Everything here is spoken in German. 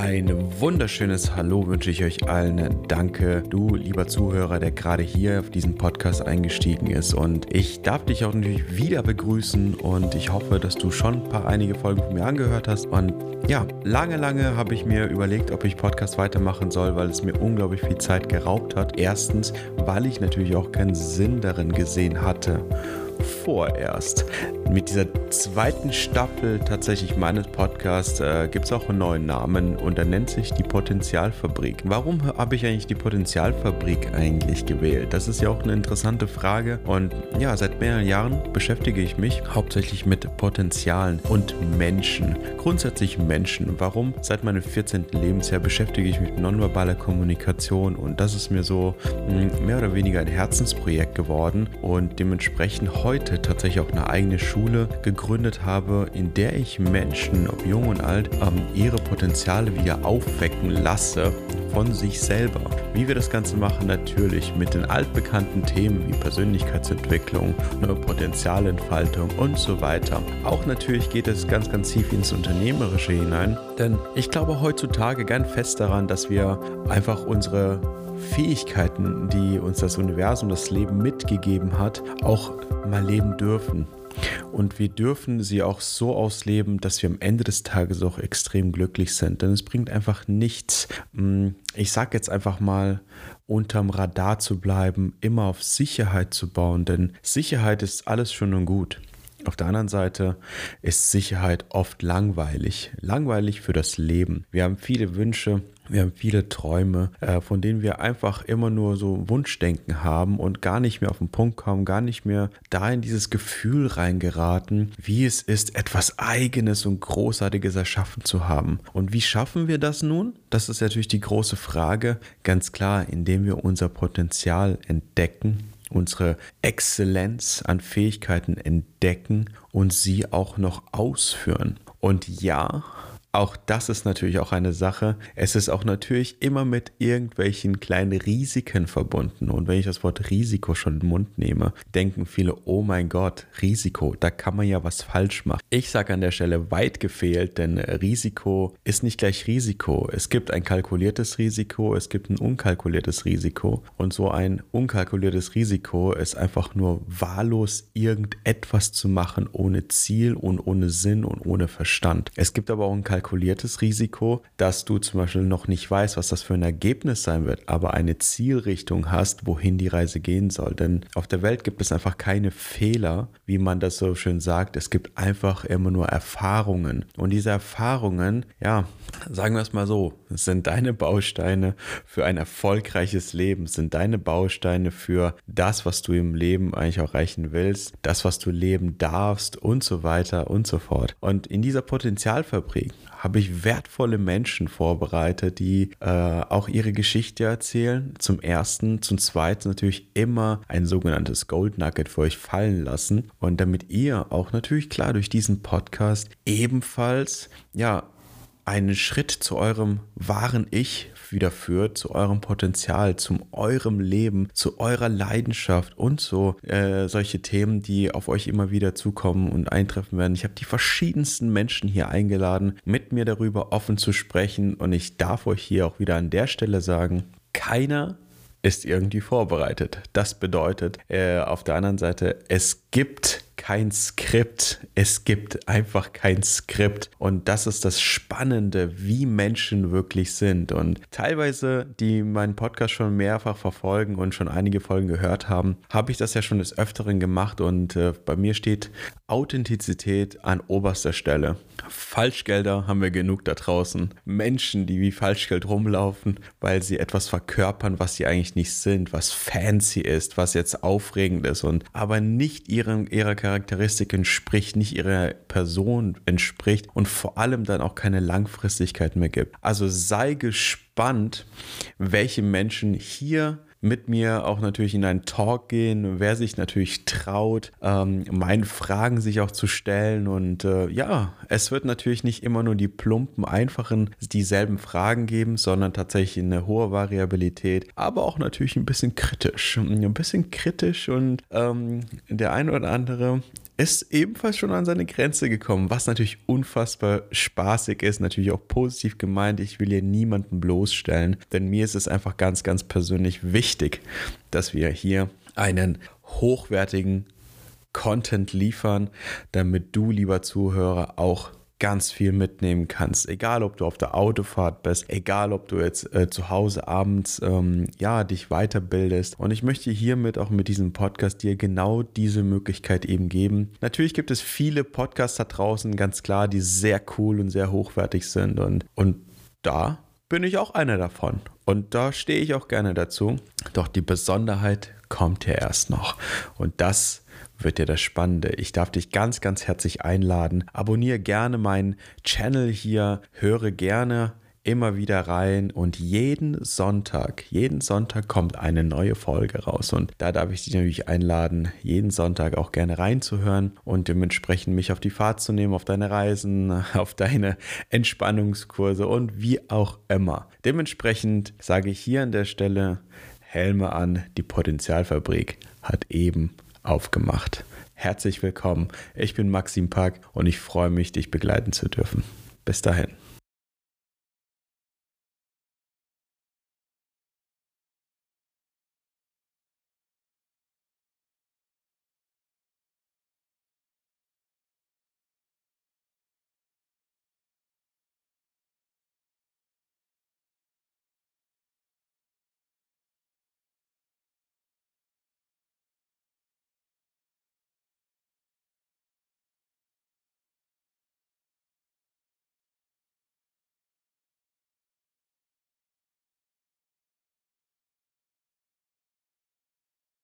Ein wunderschönes Hallo wünsche ich euch allen. Danke, du lieber Zuhörer, der gerade hier auf diesen Podcast eingestiegen ist. Und ich darf dich auch natürlich wieder begrüßen und ich hoffe, dass du schon ein paar einige Folgen von mir angehört hast. Und ja, lange, lange habe ich mir überlegt, ob ich Podcast weitermachen soll, weil es mir unglaublich viel Zeit geraubt hat. Erstens, weil ich natürlich auch keinen Sinn darin gesehen hatte vorerst. Mit dieser zweiten Staffel tatsächlich meines Podcasts äh, gibt es auch einen neuen Namen und der nennt sich die Potenzialfabrik. Warum habe ich eigentlich die Potenzialfabrik eigentlich gewählt? Das ist ja auch eine interessante Frage und ja, seit mehreren Jahren beschäftige ich mich hauptsächlich mit Potenzialen und Menschen. Grundsätzlich Menschen. Warum? Seit meinem 14. Lebensjahr beschäftige ich mich mit nonverbaler Kommunikation und das ist mir so mh, hm, mehr oder weniger ein Herzensprojekt geworden und dementsprechend heute tatsächlich auch eine eigene Schule gegründet habe, in der ich Menschen, ob jung und alt, ähm, ihre Potenziale wieder aufwecken lasse von sich selber. Wie wir das Ganze machen, natürlich mit den altbekannten Themen wie Persönlichkeitsentwicklung, neue Potenzialentfaltung und so weiter. Auch natürlich geht es ganz, ganz tief ins Unternehmerische hinein, denn ich glaube heutzutage ganz fest daran, dass wir einfach unsere Fähigkeiten, die uns das Universum, das Leben mitgegeben hat, auch mal leben dürfen. Und wir dürfen sie auch so ausleben, dass wir am Ende des Tages auch extrem glücklich sind. Denn es bringt einfach nichts, mm, ich sage jetzt einfach mal, unterm Radar zu bleiben, immer auf Sicherheit zu bauen. Denn Sicherheit ist alles schon und gut. Auf der anderen Seite ist Sicherheit oft langweilig. Langweilig für das Leben. Wir haben viele Wünsche, wir haben viele Träume, äh, von denen wir einfach immer nur so Wunschdenken haben und gar nicht mehr auf den Punkt kommen, gar nicht mehr da in dieses Gefühl reingeraten, wie es ist, etwas Eigenes und Großartiges erschaffen zu haben. Und wie schaffen wir das nun? Das ist natürlich die große Frage. Ganz klar, indem wir unser Potenzial entdecken unsere Exzellenz an Fähigkeiten entdecken und sie auch noch ausführen. Und ja, auch das ist natürlich auch eine Sache. Es ist auch natürlich immer mit irgendwelchen kleinen Risiken verbunden. Und wenn ich das Wort Risiko schon in den Mund nehme, denken viele, oh mein Gott, Risiko, da kann man ja was falsch machen. Ich sage an der Stelle weit gefehlt, denn Risiko ist nicht gleich Risiko. Es gibt ein kalkuliertes Risiko, es gibt ein unkalkuliertes Risiko. Und so ein unkalkuliertes Risiko ist einfach nur wahllos irgendetwas zu machen ohne Ziel und ohne Sinn und ohne Verstand. Es gibt aber auch ein kalkuliertes Risiko, dass du zum Beispiel noch nicht weißt, was das für ein Ergebnis sein wird, aber eine Zielrichtung hast, wohin die Reise gehen soll. Denn auf der Welt gibt es einfach keine Fehler, wie man das so schön sagt. Es gibt einfach immer nur Erfahrungen. Und diese Erfahrungen, ja, sagen wir es mal so, sind deine Bausteine für ein erfolgreiches Leben, sind deine Bausteine für das, was du im Leben eigentlich erreichen willst, das, was du leben darfst und so weiter und so fort. Und in dieser Potenzialfabrik habe ich wertvolle Menschen vorbereitet, die äh, auch ihre Geschichte erzählen. Zum ersten, zum zweiten natürlich immer ein sogenanntes Gold Nugget für euch fallen lassen. Und damit ihr auch natürlich klar durch diesen Podcast ebenfalls ja einen Schritt zu eurem wahren Ich wieder führt, zu eurem Potenzial, zu eurem Leben, zu eurer Leidenschaft und so äh, solche Themen, die auf euch immer wieder zukommen und eintreffen werden. Ich habe die verschiedensten Menschen hier eingeladen, mit mir darüber offen zu sprechen und ich darf euch hier auch wieder an der Stelle sagen, keiner ist irgendwie vorbereitet. Das bedeutet äh, auf der anderen Seite, es gibt kein Skript. Es gibt einfach kein Skript. Und das ist das Spannende, wie Menschen wirklich sind. Und teilweise, die meinen Podcast schon mehrfach verfolgen und schon einige Folgen gehört haben, habe ich das ja schon des Öfteren gemacht. Und äh, bei mir steht Authentizität an oberster Stelle. Falschgelder haben wir genug da draußen. Menschen, die wie Falschgeld rumlaufen, weil sie etwas verkörpern, was sie eigentlich nicht sind, was fancy ist, was jetzt aufregend ist und aber nicht ihrem, ihrer Charakter Charakteristik entspricht, nicht ihrer Person entspricht und vor allem dann auch keine Langfristigkeit mehr gibt. Also sei gespannt, welche Menschen hier mit mir auch natürlich in einen Talk gehen, wer sich natürlich traut, ähm, meinen Fragen sich auch zu stellen. Und äh, ja, es wird natürlich nicht immer nur die plumpen, einfachen, dieselben Fragen geben, sondern tatsächlich eine hohe Variabilität, aber auch natürlich ein bisschen kritisch. Ein bisschen kritisch und ähm, der eine oder andere ist ebenfalls schon an seine Grenze gekommen, was natürlich unfassbar spaßig ist, natürlich auch positiv gemeint. Ich will hier niemanden bloßstellen, denn mir ist es einfach ganz, ganz persönlich wichtig, dass wir hier einen hochwertigen Content liefern, damit du, lieber Zuhörer, auch ganz viel mitnehmen kannst. Egal, ob du auf der Autofahrt bist, egal, ob du jetzt äh, zu Hause abends ähm, ja dich weiterbildest. Und ich möchte hiermit auch mit diesem Podcast dir genau diese Möglichkeit eben geben. Natürlich gibt es viele Podcasts da draußen, ganz klar, die sehr cool und sehr hochwertig sind und und da bin ich auch einer davon. Und da stehe ich auch gerne dazu. Doch die Besonderheit kommt ja erst noch. Und das wird dir das Spannende. Ich darf dich ganz, ganz herzlich einladen. Abonniere gerne meinen Channel hier, höre gerne immer wieder rein und jeden Sonntag, jeden Sonntag kommt eine neue Folge raus und da darf ich dich natürlich einladen, jeden Sonntag auch gerne reinzuhören und dementsprechend mich auf die Fahrt zu nehmen, auf deine Reisen, auf deine Entspannungskurse und wie auch immer. Dementsprechend sage ich hier an der Stelle Helme an, die Potenzialfabrik hat eben aufgemacht. Herzlich willkommen. Ich bin Maxim Pack und ich freue mich, dich begleiten zu dürfen. Bis dahin.